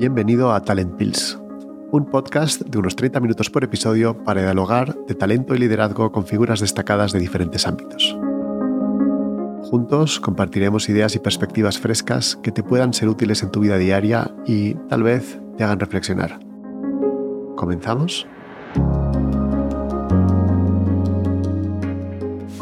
Bienvenido a Talent Pills, un podcast de unos 30 minutos por episodio para dialogar de talento y liderazgo con figuras destacadas de diferentes ámbitos. Juntos compartiremos ideas y perspectivas frescas que te puedan ser útiles en tu vida diaria y tal vez te hagan reflexionar. ¿Comenzamos?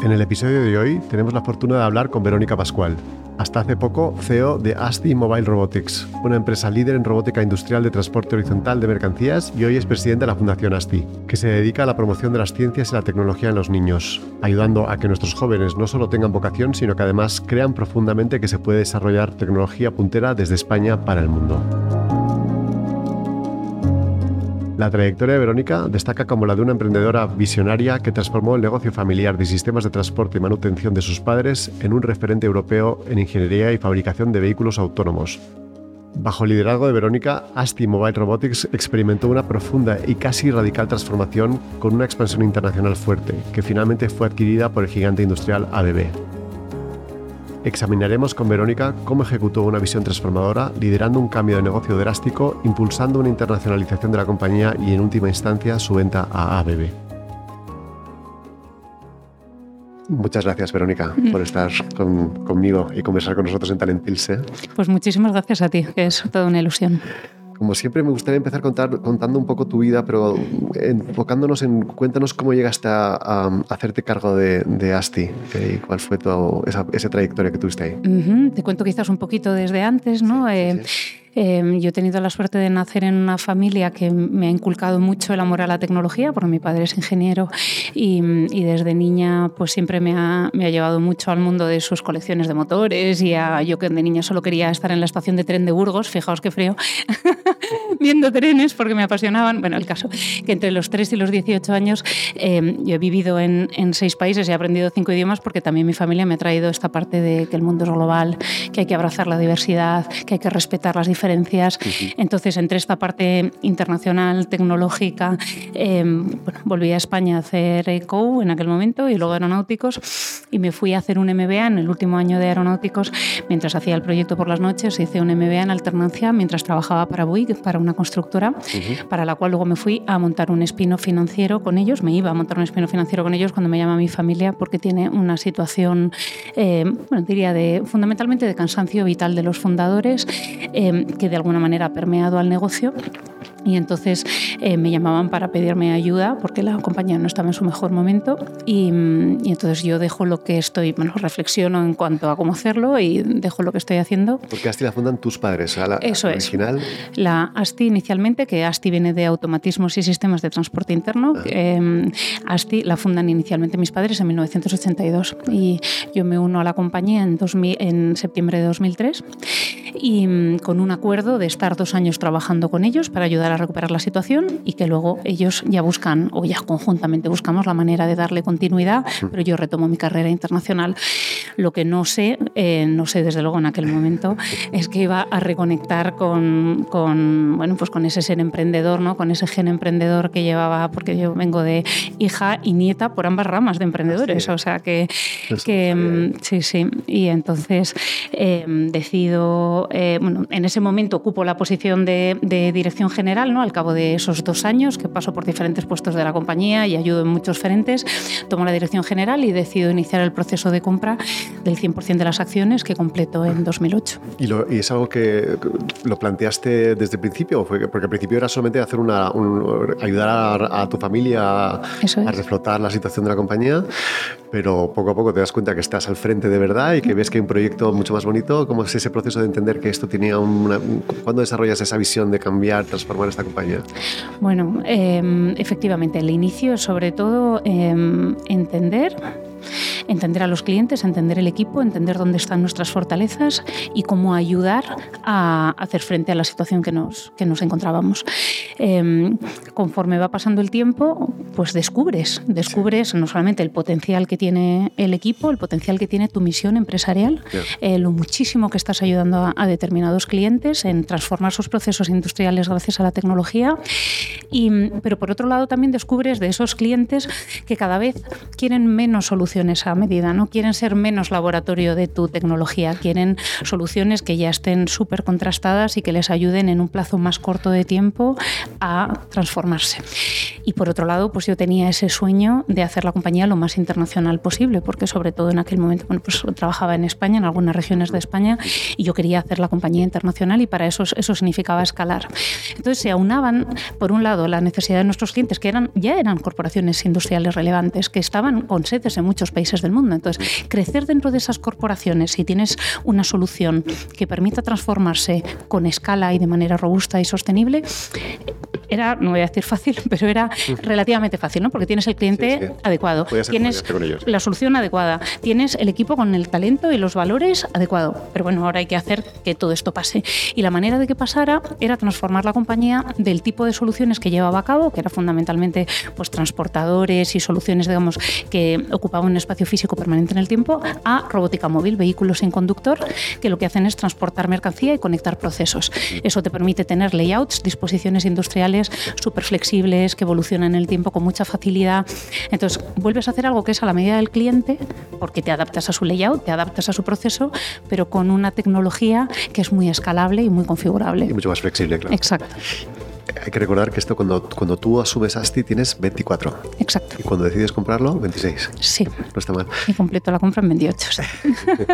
En el episodio de hoy tenemos la fortuna de hablar con Verónica Pascual, hasta hace poco CEO de ASTI Mobile Robotics, una empresa líder en robótica industrial de transporte horizontal de mercancías y hoy es presidente de la Fundación ASTI, que se dedica a la promoción de las ciencias y la tecnología en los niños, ayudando a que nuestros jóvenes no solo tengan vocación, sino que además crean profundamente que se puede desarrollar tecnología puntera desde España para el mundo. La trayectoria de Verónica destaca como la de una emprendedora visionaria que transformó el negocio familiar de sistemas de transporte y manutención de sus padres en un referente europeo en ingeniería y fabricación de vehículos autónomos. Bajo el liderazgo de Verónica, ASTI Mobile Robotics experimentó una profunda y casi radical transformación con una expansión internacional fuerte, que finalmente fue adquirida por el gigante industrial ABB. Examinaremos con Verónica cómo ejecutó una visión transformadora, liderando un cambio de negocio drástico, impulsando una internacionalización de la compañía y en última instancia su venta a ABB. Muchas gracias, Verónica, por estar conmigo y conversar con nosotros en Talent Pilse. Pues muchísimas gracias a ti, que es toda una ilusión. Como siempre, me gustaría empezar contando un poco tu vida, pero enfocándonos en, cuéntanos cómo llegaste a, hacerte cargo de, ASTI y cuál fue tu, esa, trayectoria que tuviste ahí. Te cuento quizás un poquito desde antes, ¿no? Eh, Em, yo he tenido la suerte de nacer en una familia que me ha inculcado mucho el amor a la tecnología, porque mi padre es ingeniero y, desde niña pues siempre me ha, me ha, llevado mucho al mundo de sus colecciones de motores y a, yo que de niña solo quería estar en la estación de tren de Burgos, fijaos qué frío, viendo trenes porque me apasionaban. Bueno, el caso que entre los 3 y los 18 años em, yo he vivido en, en seis países y he aprendido cinco idiomas porque también mi familia me ha traído esta parte de que el mundo es global, que hay que abrazar la diversidad, que hay que respetar las diferencias diferencias. Entonces, entre esta parte internacional, tecnológica, em, volví a España a hacer ECO en aquel momento y luego aeronáuticos y me fui a hacer un MBA en el último año de aeronáuticos mientras hacía el proyecto por las noches. Hice un MBA en alternancia mientras trabajaba para Bouygues, para una constructora, para la cual luego me fui a montar un espino financiero con ellos. Me iba a montar un espino financiero con ellos cuando me llama mi familia porque tiene una situación, eh, bueno, diría, de, fundamentalmente de cansancio vital de los fundadores. Eh, que de alguna manera ha permeado al negocio y entonces eh, me llamaban para pedirme ayuda porque la compañía no estaba en su mejor momento y, mm, entonces yo dejo lo que estoy, bueno, reflexiono en cuanto a cómo hacerlo y dejo lo que estoy haciendo. Porque ASTI la fundan tus padres, la Eso original. Es. La ASTI inicialmente, que ASTI viene de automatismos y sistemas de transporte interno, eh, ASTI la fundan inicialmente mis padres en 1982 y yo me uno a la compañía en, 2000, en septiembre de 2003 y mm, con un acuerdo de estar dos años trabajando con ellos para ayudar a recuperar la situación y que luego ellos ya buscan o ya conjuntamente buscamos la manera de darle continuidad, pero yo retomo mi carrera internacional. Lo que no sé, eh, no sé desde luego en aquel momento, es que iba a reconectar con, con, bueno, pues con ese ser emprendedor, ¿no? con ese gen emprendedor que llevaba, porque yo vengo de hija y nieta por ambas ramas de emprendedores, o sea que, que mm, sí, sí, y entonces eh, decido, eh, bueno, en ese momento ocupo la posición de, de dirección general ¿no? Al cabo de esos dos años que paso por diferentes puestos de la compañía y ayudo en muchos frentes, tomo la dirección general y decido iniciar el proceso de compra del 100% de las acciones que completo en 2008. ¿Y, es algo que lo planteaste desde el principio? Porque al principio era solamente hacer una, ayudar a, tu familia a, reflotar la situación de la compañía, pero poco a poco te das cuenta que estás al frente de verdad y que ves que hay un proyecto mucho más bonito. ¿Cómo es ese proceso de entender que esto tenía una... ¿Cuándo desarrollas esa visión de cambiar, transformar esta compañía? Bueno, em, efectivamente, el inicio es sobre todo em, entender entender a los clientes, entender el equipo, entender dónde están nuestras fortalezas y cómo ayudar a hacer frente a la situación que nos, que nos encontrábamos. Em, conforme va pasando el tiempo, pues descubres, descubres no solamente el potencial que tiene el equipo, el potencial que tiene tu misión empresarial, eh, lo muchísimo que estás ayudando a, determinados clientes en transformar sus procesos industriales gracias a la tecnología, y, pero por otro lado también descubres de esos clientes que cada vez quieren menos soluciones a medida, ¿no? Quieren ser menos laboratorio de tu tecnología, quieren soluciones que ya estén súper contrastadas y que les ayuden en un plazo más corto de tiempo a transformarse. Y por otro lado, pues yo tenía ese sueño de hacer la compañía lo más internacional posible, porque sobre todo en aquel momento, bueno, pues trabajaba en España, en algunas regiones de España, y yo quería hacer la compañía internacional y para eso eso significaba escalar. Entonces se aunaban, por un lado, la necesidad de nuestros clientes, que eran, ya eran corporaciones industriales relevantes, que estaban con sedes en muchos países del mundo. Entonces, crecer dentro de esas corporaciones, si tienes una solución que permita transformarse con escala y de manera robusta y sostenible, era, no voy a decir fácil, pero era relativamente fácil, ¿no? Porque tienes el cliente adecuado, tienes la solución adecuada, tienes el equipo con el talento y los valores adecuado. Pero bueno, ahora hay que hacer que todo esto pase. Y la manera de que pasara era transformar la compañía del tipo de soluciones que llevaba a cabo, que era fundamentalmente pues transportadores y soluciones, digamos, que ocupaban un espacio físico permanente en el tiempo, a robótica móvil, vehículos sin conductor, que lo que hacen es transportar mercancía y conectar procesos. Eso te permite tener layouts, disposiciones industriales súper flexibles, que evolucionan en el tiempo con mucha facilidad. Entonces, vuelves a hacer algo que es a la medida del cliente, porque te adaptas a su layout, te adaptas a su proceso, pero con una tecnología que es muy escalable y muy configurable. Y mucho más flexible, claro. Exacto hay que recordar que esto cuando, cuando tú asumes ASTI tienes 24. Exacto. Y cuando decides comprarlo, 26. Sí. No está mal. Y completo la compra en 28.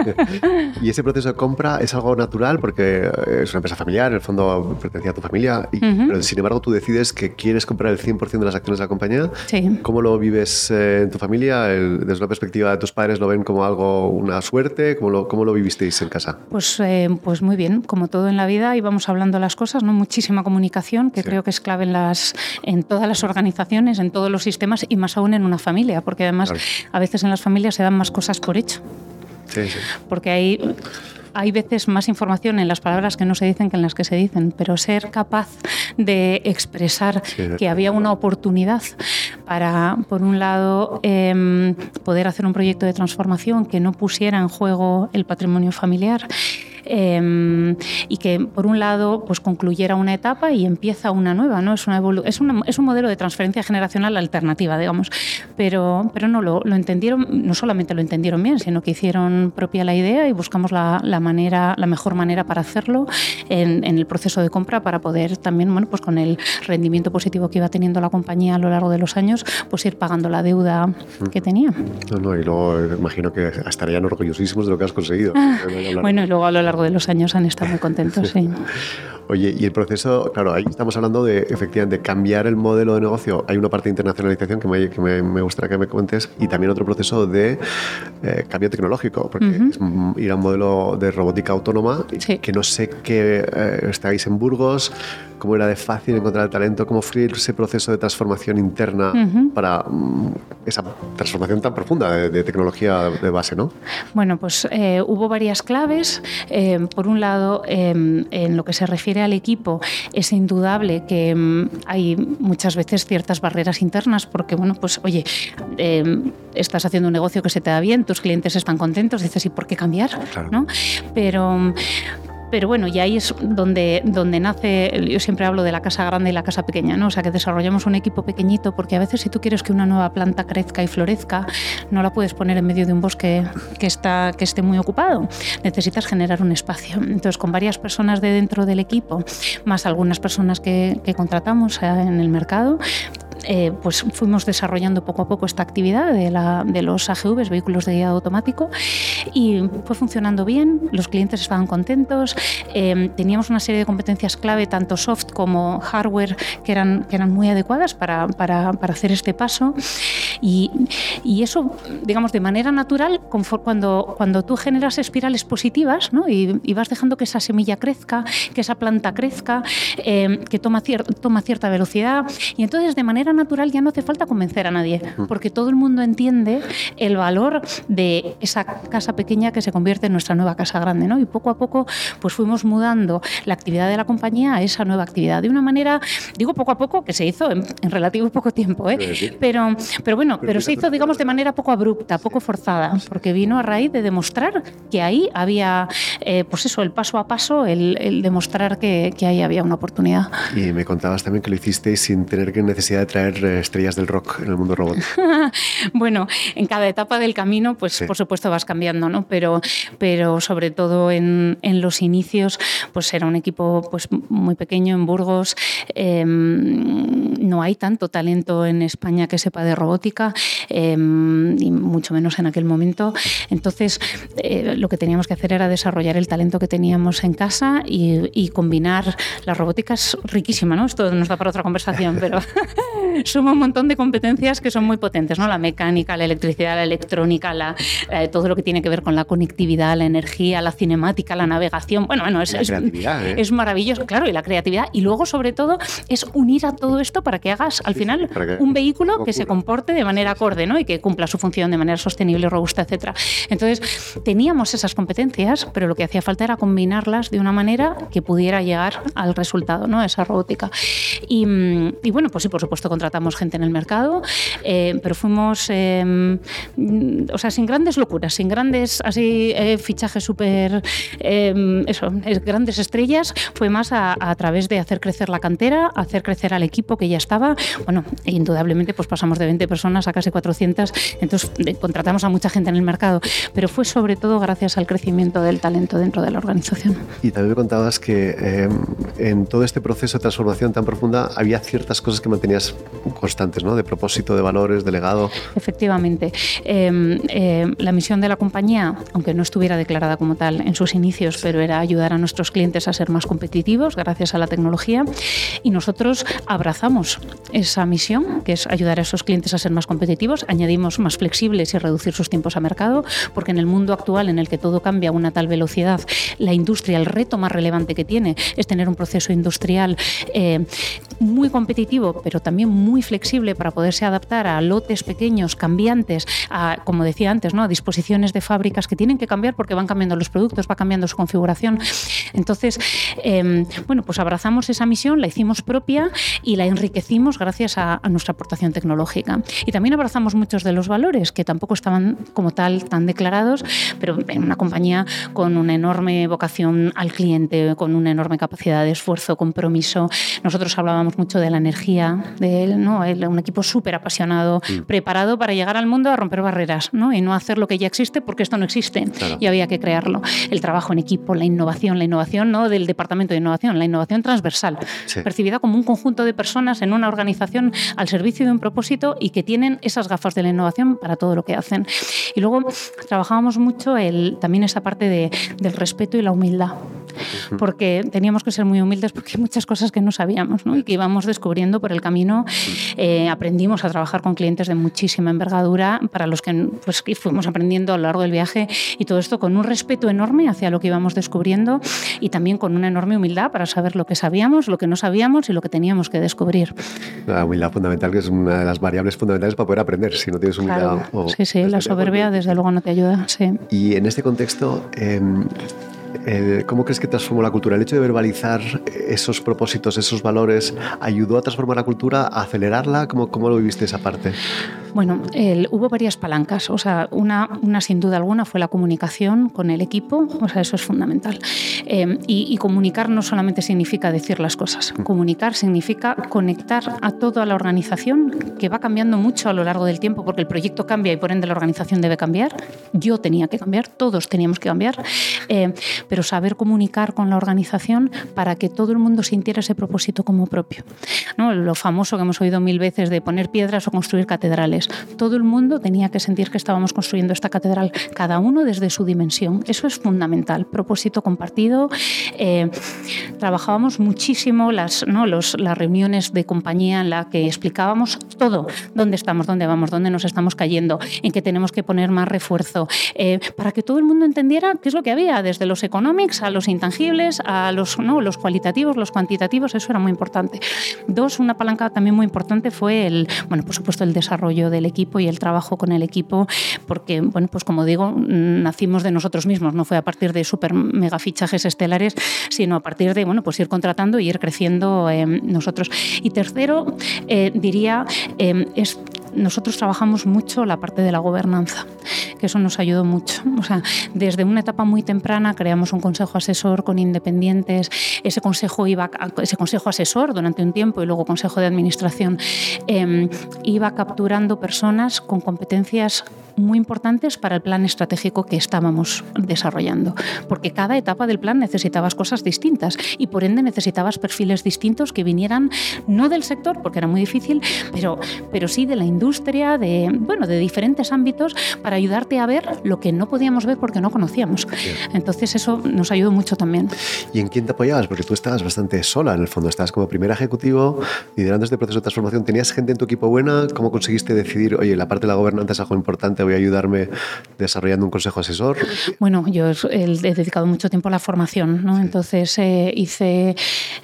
y ese proceso de compra es algo natural porque es una empresa familiar, en el fondo pertenecía a tu familia, pero sin embargo tú decides que quieres comprar el 100% de las acciones de la compañía. Sí. ¿Cómo lo vives eh, en tu familia? desde una perspectiva de tus padres, ¿lo ven como algo, una suerte? ¿Cómo lo, cómo lo vivisteis en casa? Pues, eh, pues muy bien, como todo en la vida, íbamos hablando las cosas, ¿no? Muchísima comunicación, que creo que es clave en, las, en todas las organizaciones, en todos los sistemas y más aún en una familia, porque además a veces en las familias se dan más cosas por hecho. Sí, sí. Porque hay hay veces más información en las palabras que no se dicen que en las que se dicen, pero ser capaz de expresar que había una oportunidad para, por un lado, em, poder hacer un proyecto de transformación que no pusiera en juego el patrimonio familiar Em, y que por un lado pues concluyera una etapa y empieza una nueva, ¿no? Es, una es, es un modelo de transferencia generacional alternativa, digamos, pero, pero no lo, lo, entendieron, no solamente lo entendieron bien, sino que hicieron propia la idea y buscamos la, la manera, la mejor manera para hacerlo en, en, el proceso de compra para poder también, bueno, pues con el rendimiento positivo que iba teniendo la compañía a lo largo de los años, pues ir pagando la deuda que tenía. No, no, y luego imagino que estarían orgullosísimos de lo que has conseguido. bueno, y luego a lo largo de los años han estado muy contentos, sí. Oye, y el proceso, claro, ahí estamos hablando de efectivamente cambiar el modelo de negocio. Hay una parte de internacionalización que me, que me, gustaría que me cuentes y también otro proceso de eh, cambio tecnológico, porque es ir a un modelo de robótica autónoma que no sé qué eh, estáis en Burgos, cómo era de fácil encontrar el talento, cómo fue ese proceso de transformación interna para mm, esa transformación tan profunda de, tecnología de base, ¿no? Bueno, pues eh, hubo varias claves. Eh, por un lado, em, en lo que se refiere al equipo, es indudable que em, hay muchas veces ciertas barreras internas, porque, bueno, pues, oye, em, estás haciendo un negocio que se te da bien, tus clientes están contentos, dices, ¿y por qué cambiar? ¿no? Pero pero bueno, y ahí es donde, donde nace, yo siempre hablo de la casa grande y la casa pequeña, ¿no? O sea, que desarrollamos un equipo pequeñito, porque a veces si tú quieres que una nueva planta crezca y florezca, no la puedes poner en medio de un bosque que, está, que esté muy ocupado. Necesitas generar un espacio. Entonces, con varias personas de dentro del equipo, más algunas personas que, contratamos eh, en el mercado, eh, pues fuimos desarrollando poco a poco esta actividad de, la, de los AGVs, vehículos de guiado automático, y fue funcionando bien, los clientes estaban contentos, eh, teníamos una serie de competencias clave, tanto soft como hardware, que eran, que eran muy adecuadas para, para, para hacer este paso, y, y, eso, digamos, de manera natural, cuando, cuando tú generas espirales positivas ¿no? y, vas dejando que esa semilla crezca, que esa planta crezca, eh, que toma, toma cierta velocidad, y entonces de manera natural ya no hace falta convencer a nadie, porque todo el mundo entiende el valor de esa casa pequeña que se convierte en nuestra nueva casa grande, ¿no? Y poco a poco, pues fuimos mudando la actividad de la compañía a esa nueva actividad de una manera, digo poco a poco, que se hizo en, relativo poco tiempo, ¿eh? Pero, pero bueno, pero se hizo, digamos, de manera poco abrupta, poco forzada, porque vino a raíz de demostrar que ahí había, eh, pues eso, el paso a paso, el, demostrar que, que, ahí había una oportunidad. Y me contabas también que lo hicisteis sin tener necesidad de traer eh, estrellas del rock en el mundo robot. bueno, en cada etapa del camino, pues por supuesto vas cambiando, ¿no? Pero, pero sobre todo en, en los inicios, pues era un equipo pues muy pequeño en Burgos. Em, no hay tanto talento en España que sepa de robótica, em, y mucho menos en aquel momento. Entonces, eh, lo que teníamos que hacer era desarrollar el talento que teníamos en casa y, combinar. La robótica es riquísima, ¿no? Esto nos da para otra conversación, pero suma un montón de competencias que son muy potentes, ¿no? La mecánica, la electricidad, la electrónica, la, eh, todo lo que tiene que ver con la conectividad, la energía, la cinemática, la navegación. Bueno, bueno, es, es, ¿eh? es maravilloso, claro, y la creatividad. Y luego, sobre todo, es unir a todo esto para que hagas al final un vehículo que se comporte de manera acorde ¿no? y que cumpla su función de manera sostenible, robusta, etc. Entonces, teníamos esas competencias, pero lo que hacía falta era combinarlas de una manera que pudiera llegar al resultado, ¿no? esa robótica. Y, bueno, pues sí, por supuesto, contratamos gente en el mercado, eh, pero fuimos, em, o sea, sin grandes locuras, sin grandes así eh, fichajes súper, em, eso, grandes estrellas, fue más a, a través de hacer crecer la cantera, hacer crecer al equipo que ya estaba. Bueno, indudablemente pues pasamos de 20 personas a casi 400, entonces contratamos a mucha gente en el mercado, pero fue sobre todo gracias al crecimiento del talento dentro de la organización. Y también me contabas que eh, en todo este proceso de transformación tan profunda había ciertas cosas que mantenías constantes, ¿no? De propósito, de valores, de legado. Efectivamente. Em, em, la misión de la compañía, aunque no estuviera declarada como tal en sus inicios, pero era ayudar a nuestros clientes a ser más competitivos gracias a la tecnología, y nosotros abrazamos esa misión, que es ayudar a esos clientes a ser más competitivos, añadimos más flexibles y reducir sus tiempos a mercado, porque en el mundo actual en el que todo cambia a una tal velocidad, la industria, el reto más relevante que tiene es tener un proceso industrial eh, muy competitivo, pero también muy flexible para poderse adaptar a lotes pequeños, cambiantes, a, como decía antes, ¿no? a disposiciones de fábricas que tienen que cambiar porque van cambiando los productos, va cambiando su configuración. Entonces, em, bueno, pues abrazamos esa misión, la hicimos propia y la enriquecimos gracias a, nuestra aportación tecnológica. Y también abrazamos muchos de los valores que tampoco estaban como tal tan declarados, pero en una compañía con una enorme vocación al cliente, con una enorme capacidad de esfuerzo, compromiso. Nosotros hablábamos mucho de la energía, de él, ¿no? un equipo súper apasionado, mm. preparado para llegar al mundo a romper barreras ¿no? y no hacer lo que ya existe porque esto no existe y había que crearlo. El trabajo en equipo, la innovación, la innovación no del departamento de innovación, la innovación transversal, percibida como un conjunto de personas en una organización al servicio de un propósito y que tienen esas gafas de la innovación para todo lo que hacen. Y luego trabajábamos mucho el, también esa parte de, del respeto y la humildad, porque teníamos que ser muy humildes porque hay muchas cosas que no sabíamos ¿no? y que íbamos descubriendo por el camino. Eh, aprendimos a trabajar con clientes de muchísima envergadura para los que pues, fuimos aprendiendo a lo largo del viaje y todo esto con un respeto enorme hacia lo que íbamos descubriendo y también con una enorme humildad para saber lo que sabíamos, lo que no sabíamos y lo que teníamos que descubrir. La humildad fundamental, que es una de las variables fundamentales para poder aprender. Si no tienes humildad... sí, sí, la soberbia desde luego no te ayuda. Sí. Y en este contexto... Em, eh, ¿Cómo crees que transformó la cultura? ¿El hecho de verbalizar esos propósitos, esos valores, ayudó a transformar la cultura, a acelerarla? ¿Cómo, cómo lo viviste esa parte? Bueno, hubo varias palancas. O sea, una, una, sin duda alguna fue la comunicación con el equipo. O sea, eso es fundamental. Eh, y, comunicar no solamente significa decir las cosas. Mm. Comunicar significa conectar a toda la organización, que va cambiando mucho a lo largo del tiempo, porque el proyecto cambia y por ende la organización debe cambiar. Yo tenía que cambiar, todos teníamos que cambiar. Eh, pero saber comunicar con la organización para que todo el mundo sintiera ese propósito como propio. ¿No? Lo famoso que hemos oído mil veces de poner piedras o construir catedrales. Todo el mundo tenía que sentir que estábamos construyendo esta catedral, cada uno desde su dimensión. Eso es fundamental, propósito compartido. Eh, trabajábamos muchísimo las, ¿no? Los, las reuniones de compañía en la que explicábamos todo, dónde estamos, dónde vamos, dónde nos estamos cayendo, en qué tenemos que poner más refuerzo, eh, para que todo el mundo entendiera qué es lo que había, desde los a los intangibles, a los, ¿no? los cualitativos, los cuantitativos, eso era muy importante. Dos, una palanca también muy importante fue el, bueno, por supuesto, el desarrollo del equipo y el trabajo con el equipo, porque, bueno, pues como digo, nacimos de nosotros mismos, no fue a partir de super mega fichajes estelares, sino a partir de, bueno, pues ir contratando y ir creciendo eh, nosotros. Y tercero, eh, diría, eh, es nosotros trabajamos mucho la parte de la gobernanza, que eso nos ayudó mucho. O sea, desde una etapa muy temprana creamos un consejo asesor con independientes. Ese consejo iba, ese consejo asesor durante un tiempo y luego consejo de administración em, iba capturando personas con competencias muy importantes para el plan estratégico que estábamos desarrollando, porque cada etapa del plan necesitabas cosas distintas y por ende necesitabas perfiles distintos que vinieran no del sector, porque era muy difícil, pero, pero sí de la industria, de, bueno, de diferentes ámbitos para ayudarte a ver lo que no podíamos ver porque no conocíamos. Entonces eso nos ayudó mucho también. ¿Y en quién te apoyabas? Porque tú estabas bastante sola en el fondo, estabas como primer ejecutivo liderando este proceso de transformación. ¿Tenías gente en tu equipo buena? ¿Cómo conseguiste decidir, oye, la parte de la gobernanza es algo importante, voy a ayudarme desarrollando un consejo asesor? Bueno, yo he dedicado mucho tiempo a la formación, ¿no? Entonces eh, hice,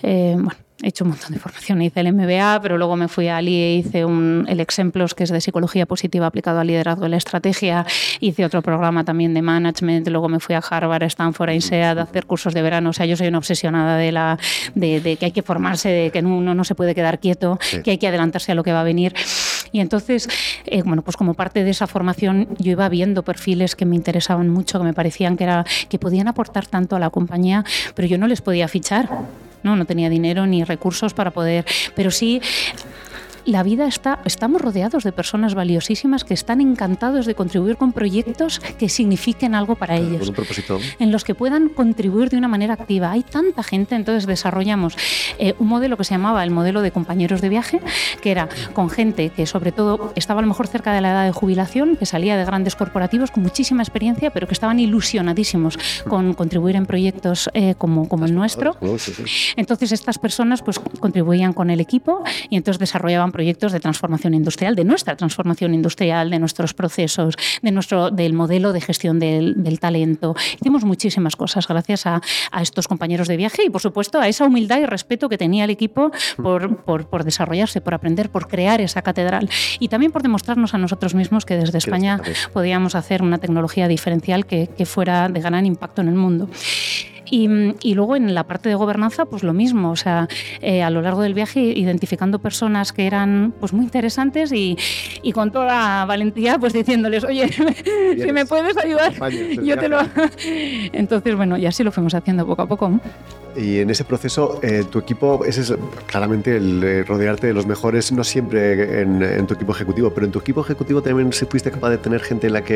eh, bueno, he hecho un montón de formación. Hice el MBA, pero luego me fui a IE, hice un, el Exemplos, que es de psicología positiva aplicado al liderazgo y la estrategia. Hice otro programa también de management. Luego me fui a Harvard, a Stanford, a INSEAD a hacer cursos de verano. O sea, yo soy una obsesionada de, la, de, que hay que formarse, de que uno no se puede quedar quieto, que hay que adelantarse a lo que va a venir. Y entonces, eh, bueno, pues como parte de esa formación, yo iba viendo perfiles que me interesaban mucho, que me parecían que, era, que podían aportar tanto a la compañía, pero yo no les podía fichar. No, no tenía dinero ni recursos para poder, pero sí la vida está, estamos rodeados de personas valiosísimas que están encantados de contribuir con proyectos que signifiquen algo para ellos, un propósito. en los que puedan contribuir de una manera activa. Hay tanta gente, entonces desarrollamos eh, un modelo que se llamaba el modelo de compañeros de viaje, que era con gente que sobre todo estaba a lo mejor cerca de la edad de jubilación, que salía de grandes corporativos con muchísima experiencia, pero que estaban ilusionadísimos con contribuir en proyectos eh, como, como el nuestro. Entonces estas personas pues contribuían con el equipo y entonces desarrollaban proyectos de transformación industrial, de nuestra transformación industrial, de nuestros procesos, de nuestro, del modelo de gestión del, talento. Hicimos muchísimas cosas gracias a, estos compañeros de viaje y, por supuesto, a esa humildad y respeto que tenía el equipo por, por, desarrollarse, por aprender, por crear esa catedral y también por demostrarnos a nosotros mismos que desde España podíamos hacer una tecnología diferencial que, que fuera de gran impacto en el mundo. Y, luego en la parte de gobernanza, pues lo mismo, o sea, eh, a lo largo del viaje identificando personas que eran pues muy interesantes y, y con toda valentía pues diciéndoles, oye, si me puedes ayudar, yo te lo... Entonces, bueno, y así lo fuimos haciendo poco a poco. Y en ese proceso, eh, tu equipo, ese es claramente el rodearte de los mejores, no siempre en, tu equipo ejecutivo, pero en tu equipo ejecutivo también fuiste capaz de tener gente en la que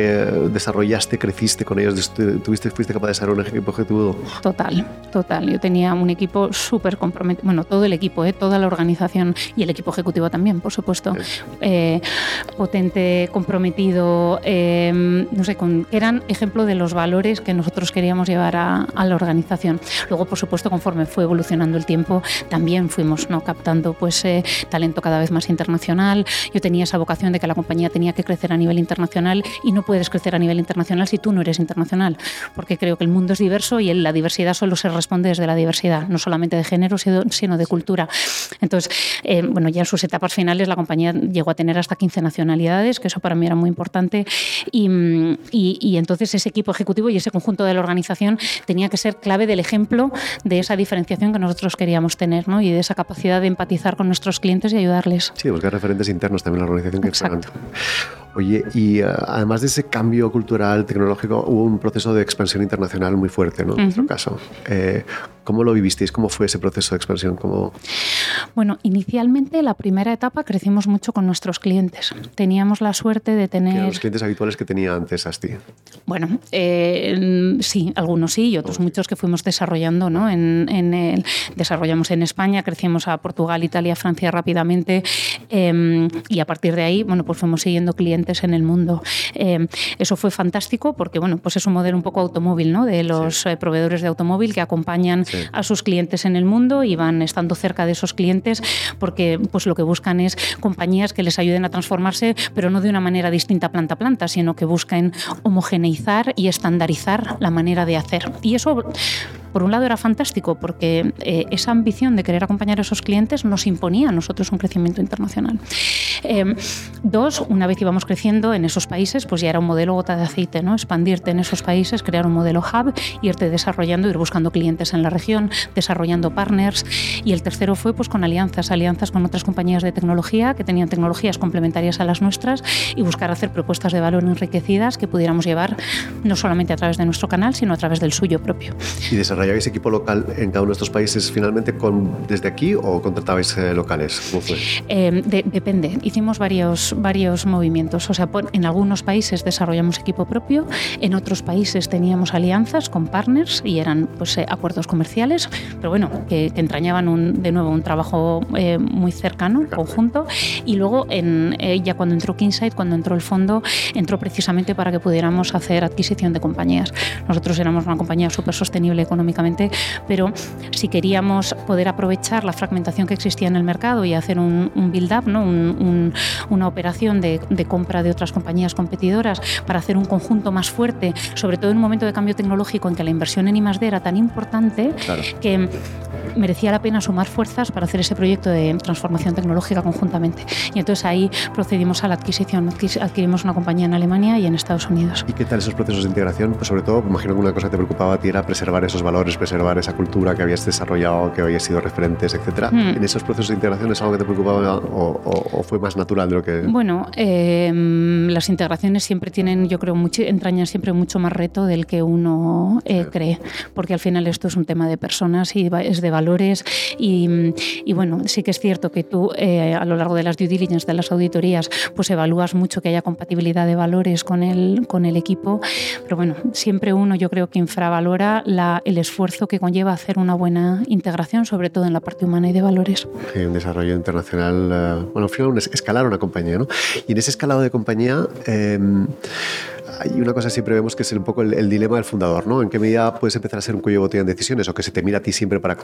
desarrollaste, creciste con ellos, tuviste, fuiste capaz de desarrollar un equipo ejecutivo. Total, total. Yo tenía un equipo súper comprometido, bueno, todo el equipo, ¿eh? toda la organización y el equipo ejecutivo también, por supuesto. Eh, potente, comprometido, em, no sé, con, eran ejemplo de los valores que nosotros queríamos llevar a, a la organización. Luego, por supuesto, conforme fue evolucionando el tiempo, también fuimos ¿no? captando pues, eh, talento cada vez más internacional. Yo tenía esa vocación de que la compañía tenía que crecer a nivel internacional y no puedes crecer a nivel internacional si tú no eres internacional, porque creo que el mundo es diverso y la diversidad solo se responde desde la diversidad, no solamente de género, sino de cultura. Entonces, eh, bueno, ya en sus etapas finales la compañía llegó a tener hasta 15 nacionalidades, que eso para mí era muy importante, y, y, y entonces ese equipo ejecutivo y ese conjunto de la organización tenía que ser clave del ejemplo de esa diferenciación que nosotros queríamos tener ¿no? y de esa capacidad de empatizar con nuestros clientes y ayudarles. Sí, buscar referentes internos también en la organización que Exacto. Oye, y uh, además de ese cambio cultural, tecnológico, hubo un proceso de expansión internacional muy fuerte, ¿no? En nuestro caso. Eh, ¿Cómo lo vivisteis? ¿Cómo fue ese proceso de expansión? ¿Cómo... Bueno, inicialmente la primera etapa crecimos mucho con nuestros clientes. Teníamos la suerte de tener... los clientes habituales que tenía antes Asti? Bueno, eh, sí, algunos sí y otros muchos que fuimos desarrollando, ¿no? En, el, desarrollamos en España, crecimos a Portugal, Italia, Francia rápidamente em, y a partir de ahí, bueno, pues fuimos siguiendo clientes en el mundo. Eh, eso fue fantástico porque bueno, pues es un modelo un poco automóvil, ¿no? De los eh, proveedores de automóvil que acompañan a sus clientes en el mundo y van estando cerca de esos clientes porque pues lo que buscan es compañías que les ayuden a transformarse, pero no de una manera distinta planta a planta, sino que busquen homogeneizar y estandarizar la manera de hacer. Y eso por un lado era fantástico porque eh, esa ambición de querer acompañar a esos clientes nos imponía a nosotros un crecimiento internacional. Em, dos, una vez íbamos creciendo en esos países, pues ya era un modelo gota de aceite, ¿no? Expandirte en esos países, crear un modelo hub, irte desarrollando, ir buscando clientes en la región, desarrollando partners. Y el tercero fue pues con alianzas, alianzas con otras compañías de tecnología que tenían tecnologías complementarias a las nuestras y buscar hacer propuestas de valor enriquecidas que pudiéramos llevar no solamente a través de nuestro canal, sino a través del suyo propio. ¿Y desarrollabais equipo local en cada uno de estos países finalmente con, desde aquí o contratabais eh, locales? ¿Cómo fue? Eh, depende. Hicimos varios, varios movimientos. O sea, en algunos países desarrollamos equipo propio, en otros países teníamos alianzas con partners y eran pues, eh, acuerdos comerciales, pero bueno, que, entrañaban un, de nuevo un trabajo muy cercano, conjunto. Y luego, en, ya cuando entró Kinsight, cuando entró el fondo, entró precisamente para que pudiéramos hacer adquisición de compañías. Nosotros éramos una compañía súper sostenible económicamente, pero si queríamos poder aprovechar la fragmentación que existía en el mercado y hacer un, build-up, ¿no? una operación de, compra de otras compañías competidoras para hacer un conjunto más fuerte, sobre todo en un momento de cambio tecnológico en que la inversión en I+D era tan importante que merecía la pena sumar fuerzas para hacer ese proyecto de transformación tecnológica conjuntamente. Y entonces ahí procedimos a la adquisición. Adquirimos una compañía en Alemania y en Estados Unidos. ¿Y qué tal esos procesos de integración? Pues sobre todo, imagino que una cosa que te preocupaba a ti era preservar esos valores, preservar esa cultura que habías desarrollado, que habías sido referentes, etcétera. Hmm. ¿En esos procesos de integración es algo que te preocupaba o, fue más natural de lo que...? Bueno, em, las integraciones siempre tienen, yo creo, mucho, entrañan siempre mucho más reto del que uno eh, cree, porque al final esto es un tema de personas y es de valores y, bueno, sí que es cierto que tú eh, a lo largo de las due diligence, de las auditorías, pues evalúas mucho que haya compatibilidad de valores con el, con el equipo, pero bueno, siempre uno yo creo que infravalora la, el esfuerzo que conlleva hacer una buena integración, sobre todo en la parte humana y de valores. Sí, un desarrollo internacional, eh, bueno, al final escalar una compañía, ¿no? Y en ese escalado de compañía... Eh, hay una cosa siempre vemos que es un poco el, dilema del fundador, ¿no? En qué medida puedes empezar a ser un cuello botella en decisiones o que se te mira a ti siempre para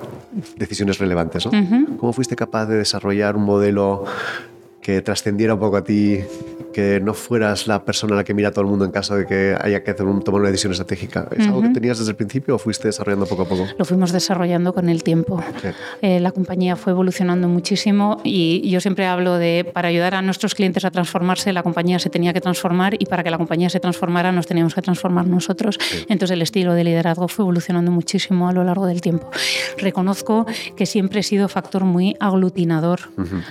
decisiones relevantes, ¿no? ¿Cómo fuiste capaz de desarrollar un modelo que trascendiera un poco a ti que no fueras la persona a la que mira todo el mundo en caso de que haya que hacer un, tomar una decisión estratégica. ¿Es algo que tenías desde el principio o fuiste desarrollando poco a poco? Lo fuimos desarrollando con el tiempo. Eh, la compañía fue evolucionando muchísimo y yo siempre hablo de para ayudar a nuestros clientes a transformarse, la compañía se tenía que transformar y para que la compañía se transformara nos teníamos que transformar nosotros. Entonces el estilo de liderazgo fue evolucionando muchísimo a lo largo del tiempo. Reconozco que siempre he sido factor muy aglutinador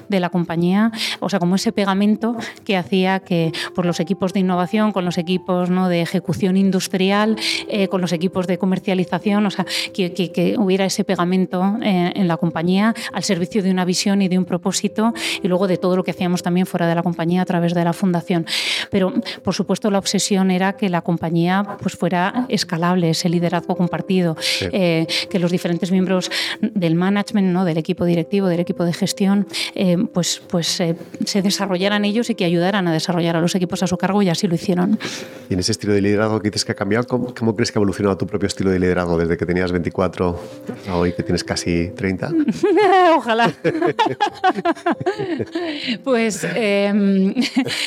de la compañía, o sea, como ese pegamento que hacía que por los equipos de innovación, con los equipos ¿no? de ejecución industrial, eh, con los equipos de comercialización, o sea, que, que, hubiera ese pegamento eh, en la compañía al servicio de una visión y de un propósito y luego de todo lo que hacíamos también fuera de la compañía a través de la fundación. Pero, por supuesto, la obsesión era que la compañía pues, fuera escalable, ese liderazgo compartido, eh, que los diferentes miembros del management, ¿no? del equipo directivo, del equipo de gestión, pues, pues se desarrollaran ellos y que ayudaran a desarrollar a los equipos a su cargo y así lo hicieron. Y en ese estilo de liderazgo que dices que ha cambiado, ¿cómo, crees que ha evolucionado tu propio estilo de liderazgo desde que tenías 24 a hoy que tienes casi 30? Ojalá. pues, em,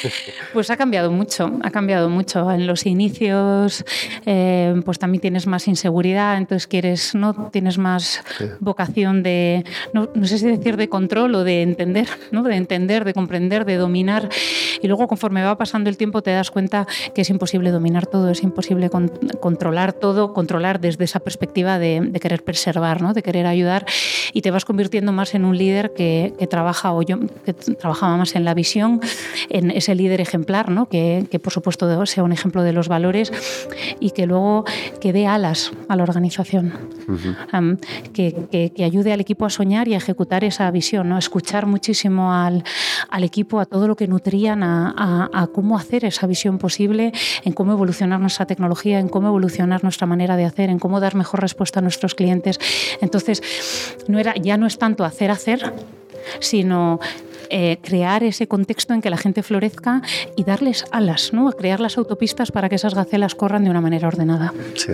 pues ha cambiado mucho, ha cambiado mucho. En los inicios em, pues también tienes más inseguridad, entonces quieres, ¿no? tienes más vocación de, no, no, sé si decir de control o de entender, ¿no? de entender, de comprender, de dominar. Y luego conforme va pasando el tiempo te das cuenta que es imposible dominar todo, es imposible controlar todo, controlar desde esa perspectiva de, querer preservar, ¿no? de querer ayudar y te vas convirtiendo más en un líder que, trabaja o yo que trabajaba más en la visión, en ese líder ejemplar, ¿no? que, por supuesto sea un ejemplo de los valores y que luego que dé alas a la organización, que, ayude al equipo a soñar y a ejecutar esa visión, ¿no? escuchar muchísimo al, al equipo, a todo lo que nutrían, a, a, cómo hacer esa visión posible, en cómo evolucionar nuestra tecnología, en cómo evolucionar nuestra manera de hacer, en cómo dar mejor respuesta a nuestros clientes. Entonces, no era, ya no es tanto hacer hacer, sino eh, crear ese contexto en que la gente florezca y darles alas, ¿no? crear las autopistas para que esas gacelas corran de una manera ordenada. Sí.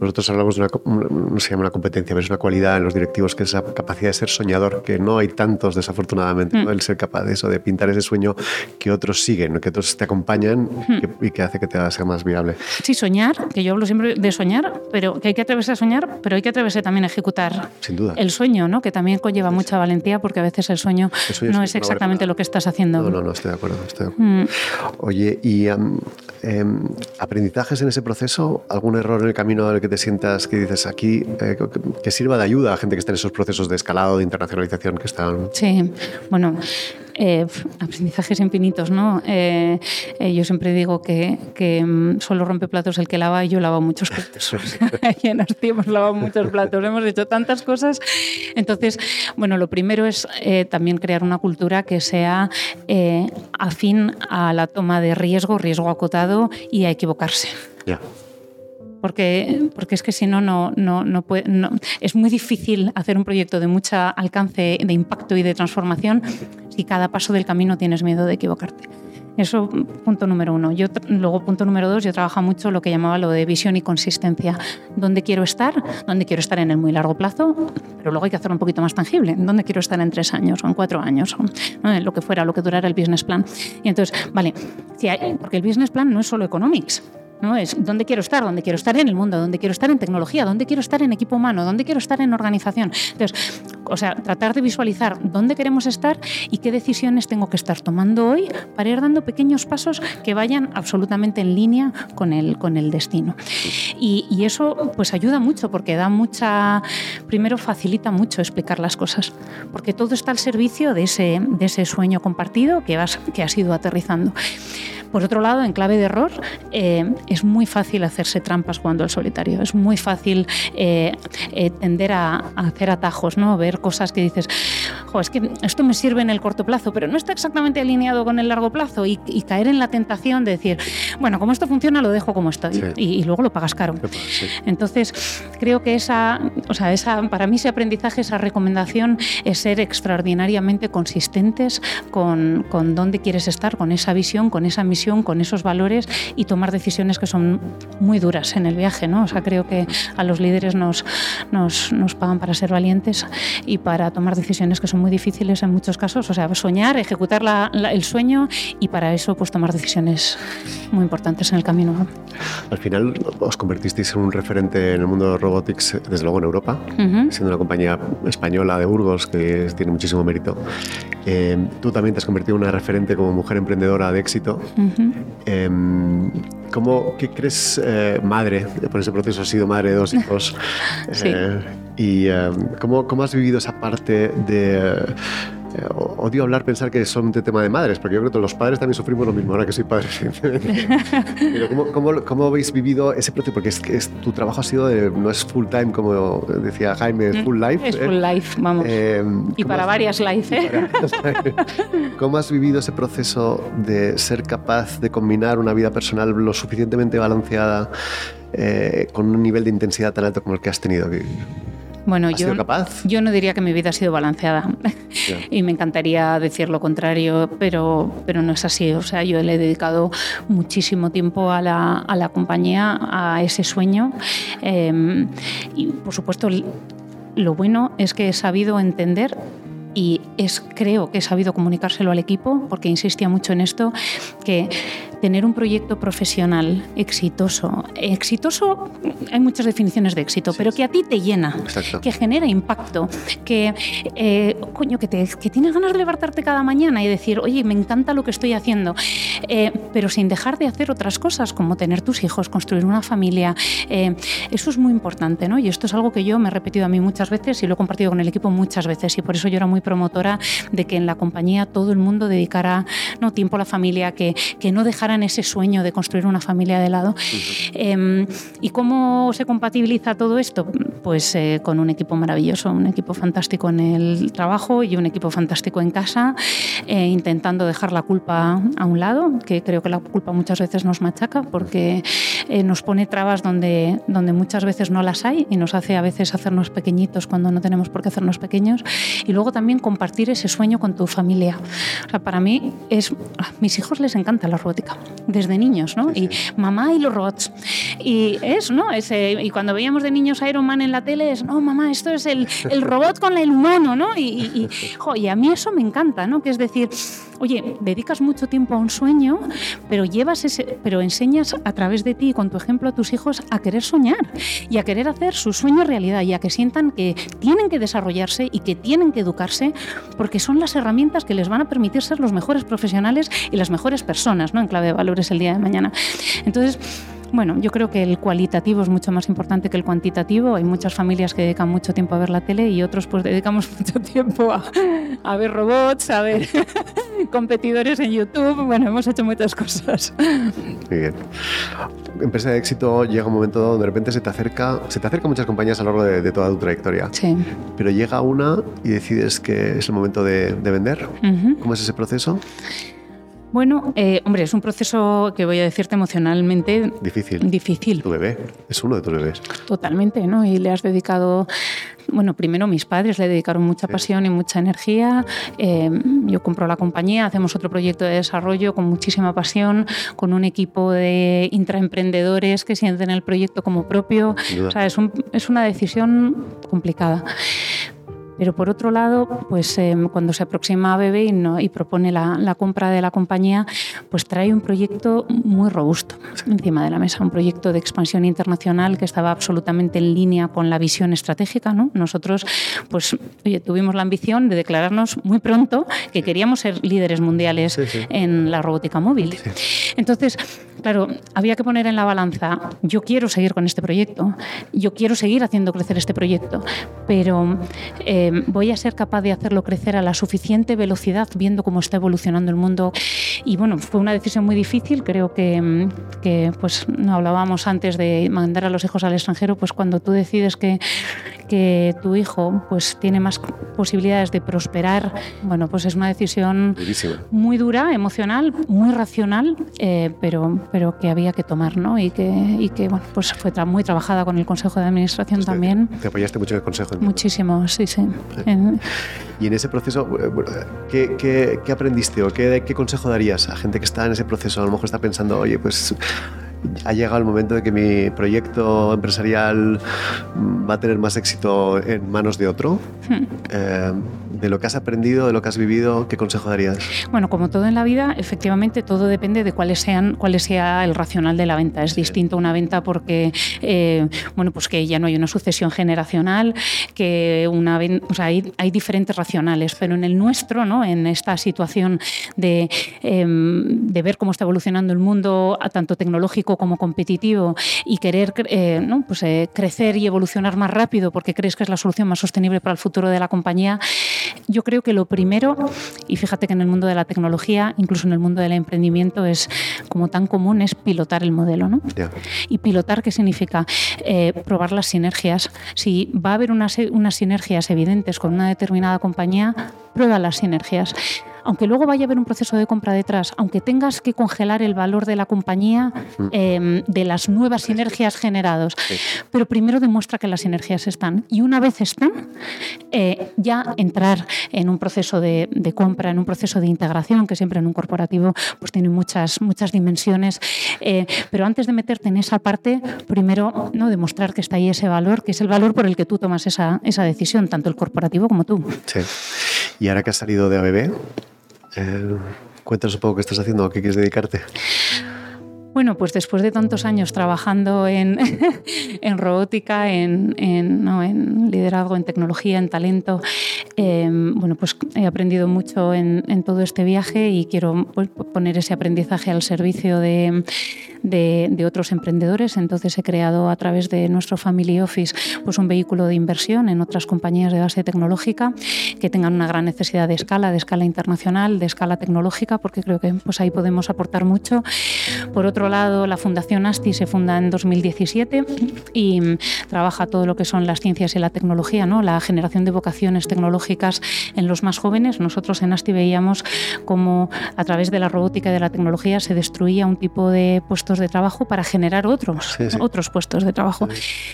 Nosotros hablamos de una, no se llama una competencia, pero es una cualidad en los directivos que es la capacidad de ser soñador, que no hay tantos desafortunadamente, mm. el ser capaz de eso, de pintar ese sueño que otros siguen, que otros te acompañan mm. y que hace que te sea más viable. Sí, soñar, que yo hablo siempre de soñar, pero que hay que atreverse a soñar, pero hay que atreverse también a ejecutar Sin duda. el sueño, ¿no? que también conlleva mucha valentía porque a veces el sueño, no es exactamente lo que estás haciendo. No, no, no, estoy de acuerdo. Mm. Oye, ¿y em, aprendizajes en ese proceso? ¿Algún error en el camino en el que te sientas que dices aquí eh, que sirva de ayuda a gente que está en esos procesos de escalado, de internacionalización que están? Sí, bueno, eh, aprendizajes infinitos, ¿no? Eh, eh, yo siempre digo que, que, mm, solo rompe platos el que lava y yo lavo muchos platos. y en hemos lavado muchos platos, hemos hecho tantas cosas. Entonces, bueno, lo primero es también crear una cultura que sea afín a la toma de riesgo, riesgo acotado y a equivocarse. Porque, porque es que si no, no, no, no, puede, no, es muy difícil hacer un proyecto de mucho alcance de impacto y de transformación si cada paso del camino tienes miedo de equivocarte. Eso, punto número uno. Yo, luego, punto número dos, yo trabajo mucho lo que llamaba lo de visión y consistencia. ¿Dónde quiero estar? ¿Dónde quiero estar en el muy largo plazo? Pero luego hay que hacerlo un poquito más tangible. ¿Dónde quiero estar en tres años o en cuatro años? Lo que fuera, lo que durara el business plan. Y entonces, vale, si porque el business plan no es solo economics. ¿No? Es dónde quiero estar, dónde quiero estar en el mundo, dónde quiero estar en tecnología, dónde quiero estar en equipo humano, dónde quiero estar en organización. Entonces, o sea, tratar de visualizar dónde queremos estar y qué decisiones tengo que estar tomando hoy para ir dando pequeños pasos que vayan absolutamente en línea con el, con el destino. Y, eso pues ayuda mucho porque da mucha, primero facilita mucho explicar las cosas, porque todo está al servicio de ese, de ese sueño compartido que, vas, que has ido aterrizando. Por otro lado, en clave de error, eh, es muy fácil hacerse trampas jugando al solitario. Es muy fácil eh, eh, tender a, hacer atajos, ¿no? ver cosas que dices, es que esto me sirve en el corto plazo, pero no está exactamente alineado con el largo plazo y, caer en la tentación de decir, bueno, como esto funciona, lo dejo como estoy y, luego lo pagas caro. Entonces, creo que esa, o sea, esa, para mí ese aprendizaje, esa recomendación es ser extraordinariamente consistentes con, con dónde quieres estar, con esa visión, con esa misión con esos valores y tomar decisiones que son muy duras en el viaje. ¿no? O sea, creo que a los líderes nos, nos, nos pagan para ser valientes y para tomar decisiones que son muy difíciles en muchos casos. O sea, soñar, ejecutar el sueño y para eso pues tomar decisiones muy importantes en el camino. Al final os convertisteis en un referente en el mundo de robotics, desde luego en Europa, siendo una compañía española de Burgos que tiene muchísimo mérito. Eh, tú también te has convertido en una referente como mujer emprendedora de éxito. Em, ¿Cómo, ¿Qué crees, eh, madre, por ese proceso has sido madre de dos hijos? Eh, ¿Y em, ¿cómo, cómo, has vivido esa parte de eh, odio hablar, pensar que son de tema de madres, porque yo creo que los padres también sufrimos lo mismo ahora que soy padre. Pero ¿cómo, cómo, cómo, habéis vivido ese proceso? Porque es que tu trabajo ha sido, de, no es full time como decía Jaime, es full life. Es full ¿eh? life, vamos. Eh, y para varias life, ¿eh? ¿Cómo has vivido ese proceso de ser capaz de combinar una vida personal lo suficientemente balanceada con un nivel de intensidad tan alto como el que has tenido? Bueno, yo, yo no diría que mi vida ha sido balanceada y me encantaría decir lo contrario, pero, pero no es así. O sea, yo le he dedicado muchísimo tiempo a la, a la compañía, a ese sueño. Em, y, por supuesto, lo bueno es que he sabido entender y es, creo que he sabido comunicárselo al equipo, porque insistía mucho en esto, que tener un proyecto profesional exitoso, exitoso, hay muchas definiciones de éxito, pero que a ti te llena, que genera impacto, que, eh, coño, que, te, que, tienes ganas de levantarte cada mañana y decir, oye, me encanta lo que estoy haciendo, eh, pero sin dejar de hacer otras cosas, como tener tus hijos, construir una familia, eh, eso es muy importante, ¿no? Y esto es algo que yo me he repetido a mí muchas veces y lo he compartido con el equipo muchas veces y por eso yo era muy promotora de que en la compañía todo el mundo dedicara ¿no? tiempo a la familia, que, que no dejara ese sueño de construir una familia de lado. Em, ¿Y cómo se compatibiliza todo esto? Pues eh, con un equipo maravilloso, un equipo fantástico en el trabajo y un equipo fantástico en casa, eh, intentando dejar la culpa a un lado, que creo que la culpa muchas veces nos machaca porque eh, nos pone trabas donde, donde muchas veces no las hay y nos hace a veces hacernos pequeñitos cuando no tenemos por qué hacernos pequeños. Y luego también compartir ese sueño con tu familia. O sea, para mí es... A mis hijos les encanta la robótica, desde niños, ¿no? Y mamá y los robots. Y es, ¿no? Ese, y cuando veíamos de niños Iron Man en la tele, es, no, mamá, esto es el, el robot con el humano, ¿no? Y, y, a mí eso me encanta, ¿no? Que es decir, oye, dedicas mucho tiempo a un sueño, pero llevas ese, pero enseñas a través de ti, con tu ejemplo, a tus hijos a querer soñar y a querer hacer su sueño realidad y a que sientan que tienen que desarrollarse y que tienen que educarse porque son las herramientas que les van a permitir ser los mejores profesionales y las mejores personas, ¿no? En clave de valores el día de mañana. Entonces, bueno, yo creo que el cualitativo es mucho más importante que el cuantitativo. Hay muchas familias que dedican mucho tiempo a ver la tele y otros pues dedicamos mucho tiempo a, ver robots, a ver competidores en YouTube. Bueno, hemos hecho muchas cosas. Muy bien. Empresa de éxito llega un momento donde de repente se te acerca, se te acerca muchas compañías a lo largo de, toda tu trayectoria. Sí. Pero llega una y decides que es el momento de, vender. ¿Cómo es ese proceso? Bueno, eh, hombre, es un proceso que voy a decirte emocionalmente difícil. Difícil. Tu bebé es uno de tus bebés. Totalmente, ¿no? Y le has dedicado, bueno, primero mis padres le dedicaron mucha pasión y mucha energía. Eh, yo compro la compañía, hacemos otro proyecto de desarrollo con muchísima pasión, con un equipo de intraemprendedores que sienten el proyecto como propio. O sea, es, es una decisión complicada. Pero por otro lado, pues em, cuando se aproxima a Bebe y, propone la, compra de la compañía, pues trae un proyecto muy robusto encima de la mesa, un proyecto de expansión internacional que estaba absolutamente en línea con la visión estratégica. ¿no? Nosotros, pues, tuvimos la ambición de declararnos muy pronto que queríamos ser líderes mundiales en la robótica móvil. Entonces, claro, había que poner en la balanza, yo quiero seguir con este proyecto, yo quiero seguir haciendo crecer este proyecto, pero eh, voy a ser capaz de hacerlo crecer a la suficiente velocidad viendo cómo está evolucionando el mundo. Y bueno, fue una decisión muy difícil, creo que, que pues no hablábamos antes de mandar a los hijos al extranjero, pues cuando tú decides que, que tu hijo pues tiene más posibilidades de prosperar, bueno, pues es una decisión muy dura, emocional, muy racional, eh, pero pero que había que tomar, ¿no? Y que, y que bueno, pues fue muy trabajada con el Consejo de Administración pues también. Te, apoyaste mucho en el Consejo. Muchísimo, sí, sí. Y en ese proceso, eh, ¿qué, qué, qué aprendiste o qué, qué consejo darías a gente que está en ese proceso? A lo mejor está pensando, oye, pues ha llegado el momento de que mi proyecto empresarial va a tener más éxito en manos de otro. Hmm. Eh, de lo que has aprendido, de lo que has vivido, ¿qué consejo darías? Bueno, como todo en la vida, efectivamente todo depende de cuáles sean, cuál sea el racional de la venta. Es distinto una venta porque, eh, bueno, pues que ya no hay una sucesión generacional, que una, o sea, hay, hay, diferentes racionales, pero en el nuestro, ¿no? En esta situación de, em, de ver cómo está evolucionando el mundo, tanto tecnológico como competitivo, y querer eh, ¿no? pues, eh, crecer y evolucionar más rápido porque crees que es la solución más sostenible para el futuro de la compañía, yo creo que lo primero, y fíjate que en el mundo de la tecnología, incluso en el mundo del emprendimiento, es como tan común, es pilotar el modelo. ¿no? Y pilotar, ¿qué significa? Eh, probar las sinergias. Si va a haber unas, unas sinergias evidentes con una determinada compañía, prueba las sinergias aunque luego vaya a haber un proceso de compra detrás, aunque tengas que congelar el valor de la compañía, em, de las nuevas sinergias generadas, pero primero demuestra que las sinergias están. Y una vez están, eh, ya entrar en un proceso de, compra, en un proceso de integración, que siempre en un corporativo pues tiene muchas, muchas dimensiones. Eh, pero antes de meterte en esa parte, primero ¿no? demostrar que está ahí ese valor, que es el valor por el que tú tomas esa, esa decisión, tanto el corporativo como tú. Sí. Y ahora que has salido de ABB, cuéntanos un poco qué estás haciendo, a qué quieres dedicarte. Bueno, pues después de tantos años trabajando en, robótica, en, liderazgo, en tecnología, en talento, em, bueno, pues he aprendido mucho en, todo este viaje y quiero pues, poner ese aprendizaje al servicio de, de, otros emprendedores. Entonces he creado a través de nuestro Family Office pues un vehículo de inversión en otras compañías de base tecnológica que tengan una gran necesidad de escala, de escala internacional, de escala tecnológica, porque creo que pues ahí podemos aportar mucho. Por otro lado, la Fundación ASTI se funda en 2017 y trabaja todo lo que son las ciencias y la tecnología, ¿no? la generación de vocaciones tecnológicas en los más jóvenes. Nosotros en ASTI veíamos cómo a través de la robótica y de la tecnología se destruía un tipo de puestos de trabajo para generar otros, otros puestos de trabajo.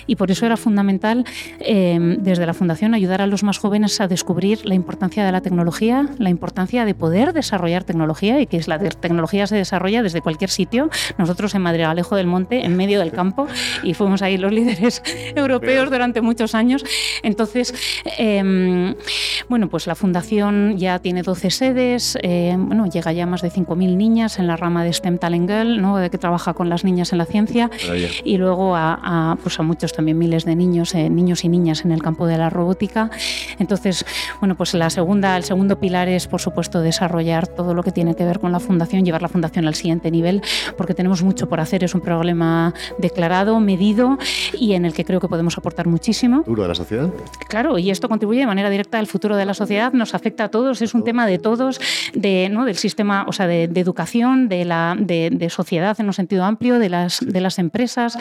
Y por eso era fundamental em, desde la Fundación ayudar a los más jóvenes a descubrir la importancia de la tecnología, la importancia de poder desarrollar tecnología y que la tecnología se desarrolla desde cualquier sitio. Nosotros en Madrid Alejo del Monte, en medio del campo, y fuimos ahí los líderes europeos durante muchos años. Entonces, em, bueno, pues la Fundación ya tiene 12 sedes, eh, bueno, llega ya más de 5.000 niñas en la rama de STEM Talent Girl, ¿no? de que trabaja con las niñas en la ciencia, y luego a, pues a muchos también miles de niños, eh, niños y niñas en el campo de la robótica. Entonces, bueno, pues la segunda, el segundo pilar es, por supuesto, desarrollar todo lo que tiene que ver con la Fundación, llevar la Fundación al siguiente nivel, porque tenemos mucho por hacer, es un problema declarado, medido y en el que creo que podemos aportar muchísimo. ¿Duro de la sociedad? Claro, y esto contribuye de manera directa al futuro de la sociedad, nos afecta a todos, es un tema de todos, de, ¿no? del sistema, o sea, de, educación, de, la, de, sociedad en un sentido amplio, de las, de las empresas.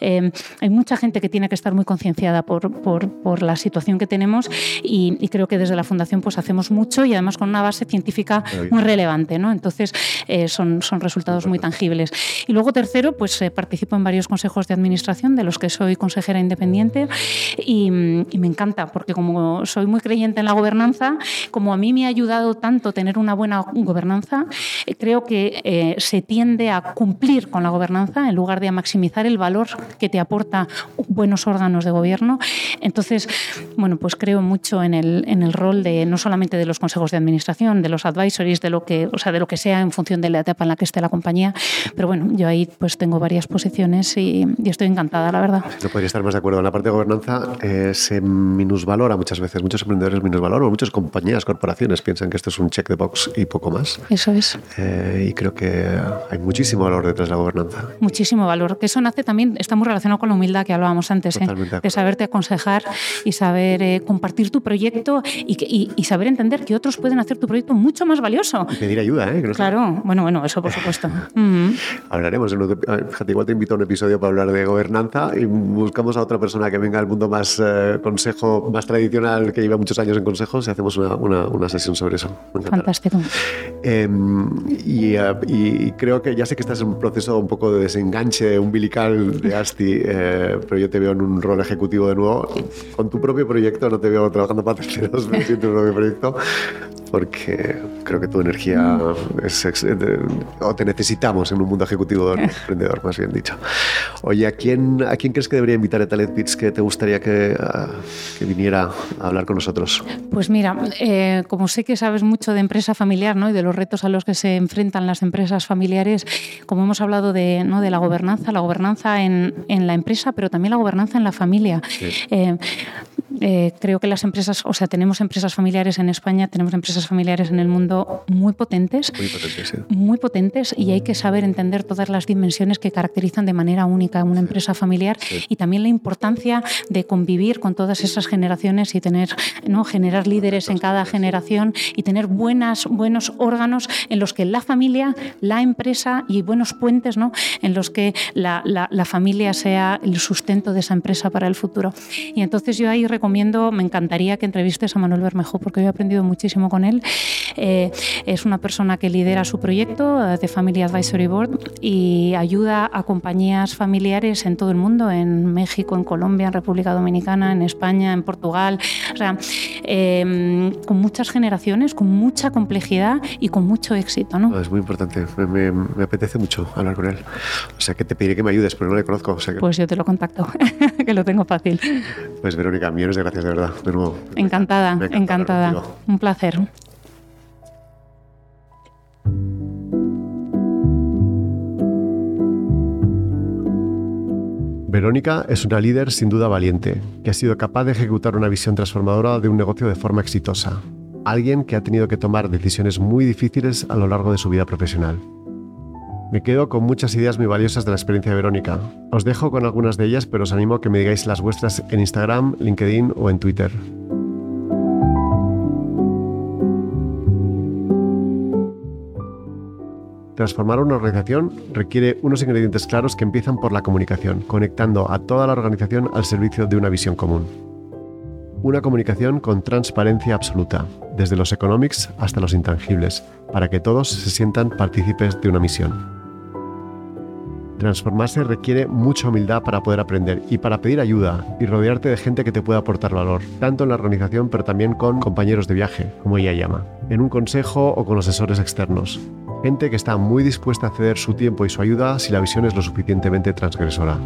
Eh, hay mucha gente que tiene que estar muy concienciada por, por, por, la situación que tenemos y, creo que desde la Fundación pues hacemos mucho y además con una base científica muy relevante. ¿no? Entonces, eh, son, son resultados muy tangibles. Y luego, tercero, pues eh, participo en varios consejos de administración de los que soy consejera independiente y, y me encanta porque como soy muy creyente en la gobernanza, como a mí me ha ayudado tanto tener una buena gobernanza, eh, creo que eh, se tiende a cumplir con la gobernanza en lugar de a maximizar el valor que te aporta buenos órganos de gobierno. Entonces, bueno, pues creo mucho en el, en el rol de no solamente de los consejos de administración, de los advisories, de lo que, o sea, de lo que sea en función de la etapa en la que esté la compañía, pero bueno, yo ahí pues tengo varias posiciones y, estoy encantada, la verdad. No podría estar más de acuerdo. En la parte de gobernanza eh, se minusvalora muchas veces, muchos emprendedores minusvaloran, muchas compañías, corporaciones piensan que esto es un check de box y poco más. Eso es. Eh, y creo que hay muchísimo valor detrás de la gobernanza. Muchísimo valor. Que eso nace también, está muy relacionado con la humildad que hablábamos antes, ¿eh? de saberte aconsejar y saber eh, compartir tu proyecto y, y, saber entender que otros pueden hacer tu proyecto mucho más valioso. Y pedir ayuda, ¿eh? claro, bueno, bueno, eso por supuesto. Hablaremos, en fíjate, igual te invito a un episodio para hablar de gobernanza y buscamos a otra persona que venga al mundo más consejo, más tradicional, que lleva muchos años en consejos y hacemos una, una, una sesión sobre eso. Fantástico. Em, eh, y, creo que ya sé que estás en un proceso un poco de desenganche umbilical de Asti, eh, pero yo te veo en un rol ejecutivo de nuevo. Con tu propio proyecto, no te veo trabajando para terceros, pero en tu propio proyecto porque creo que tu energía es, o te necesitamos en un mundo ejecutivo emprendedor, más bien dicho. Oye, ¿a quién, ¿a quién crees que debería invitar a Talent Bits que te gustaría que, ah, que, viniera a hablar con nosotros? Pues mira, eh, como sé que sabes mucho de empresa familiar ¿no? y de los retos a los que se enfrentan las empresas familiares, como hemos hablado de, ¿no? de la gobernanza, la gobernanza en, en, la empresa, pero también la gobernanza en la familia. Eh, eh, creo que las empresas, o sea, tenemos empresas familiares en España, tenemos empresas familiares en el mundo muy potentes, muy potentes, y hay que saber entender todas las dimensiones que caracterizan de manera única una empresa familiar y también la importancia de convivir con todas esas generaciones y tener, ¿no? generar líderes en cada generación y tener buenas, buenos órganos en los que la familia, la empresa y buenos puentes ¿no? en los que la, la, familia sea el sustento de esa empresa para el futuro. Y entonces yo ahí recomiendo, me encantaría que entrevistes a Manuel Bermejo porque yo he aprendido muchísimo con él. Eh, es una persona que lidera su proyecto de Family Advisory Board y ayuda a compañías familiares en todo el mundo, en México, en Colombia, en República Dominicana, en España, en Portugal, o sea, em, con muchas generaciones, con mucha complejidad y con mucho éxito. ¿no? Es muy importante, me, apetece mucho hablar con él. O sea, que te pediré que me ayudes, pero no le conozco. Pues yo te lo contacto, que lo tengo fácil. Pues Verónica, millones de gracias de verdad, de nuevo. Encantada, encantada. Un placer. Verónica es una líder sin duda valiente, que ha sido capaz de ejecutar una visión transformadora de un negocio de forma exitosa. Alguien que ha tenido que tomar decisiones muy difíciles a lo largo de su vida profesional. Me quedo con muchas ideas muy valiosas de la experiencia de Verónica. Os dejo con algunas de ellas, pero os animo a que me digáis las vuestras en Instagram, LinkedIn o en Twitter. Transformar una organización requiere unos ingredientes claros que empiezan por la comunicación, conectando a toda la organización al servicio de una visión común. Una comunicación con transparencia absoluta, desde los economics hasta los intangibles, para que todos se sientan partícipes de una misión. Transformarse requiere mucha humildad para poder aprender y para pedir ayuda y rodearte de gente que te pueda aportar valor, tanto en la organización pero también con compañeros de viaje, como ella llama, en un consejo o con asesores externos. Gente que está muy dispuesta a ceder su tiempo y su ayuda si la visión es lo suficientemente transgresora.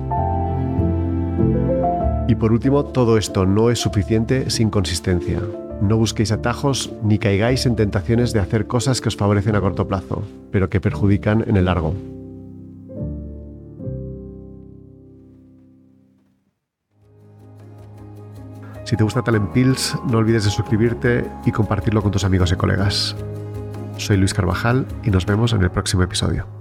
Y por último, todo esto no es suficiente sin consistencia. No busquéis atajos ni caigáis en tentaciones de hacer cosas que os favorecen a corto plazo, pero que perjudican en el largo. Si te gusta Talent Pills, no olvides de suscribirte y compartirlo con tus amigos y colegas. Soy Luis Carvajal y nos vemos en el próximo episodio.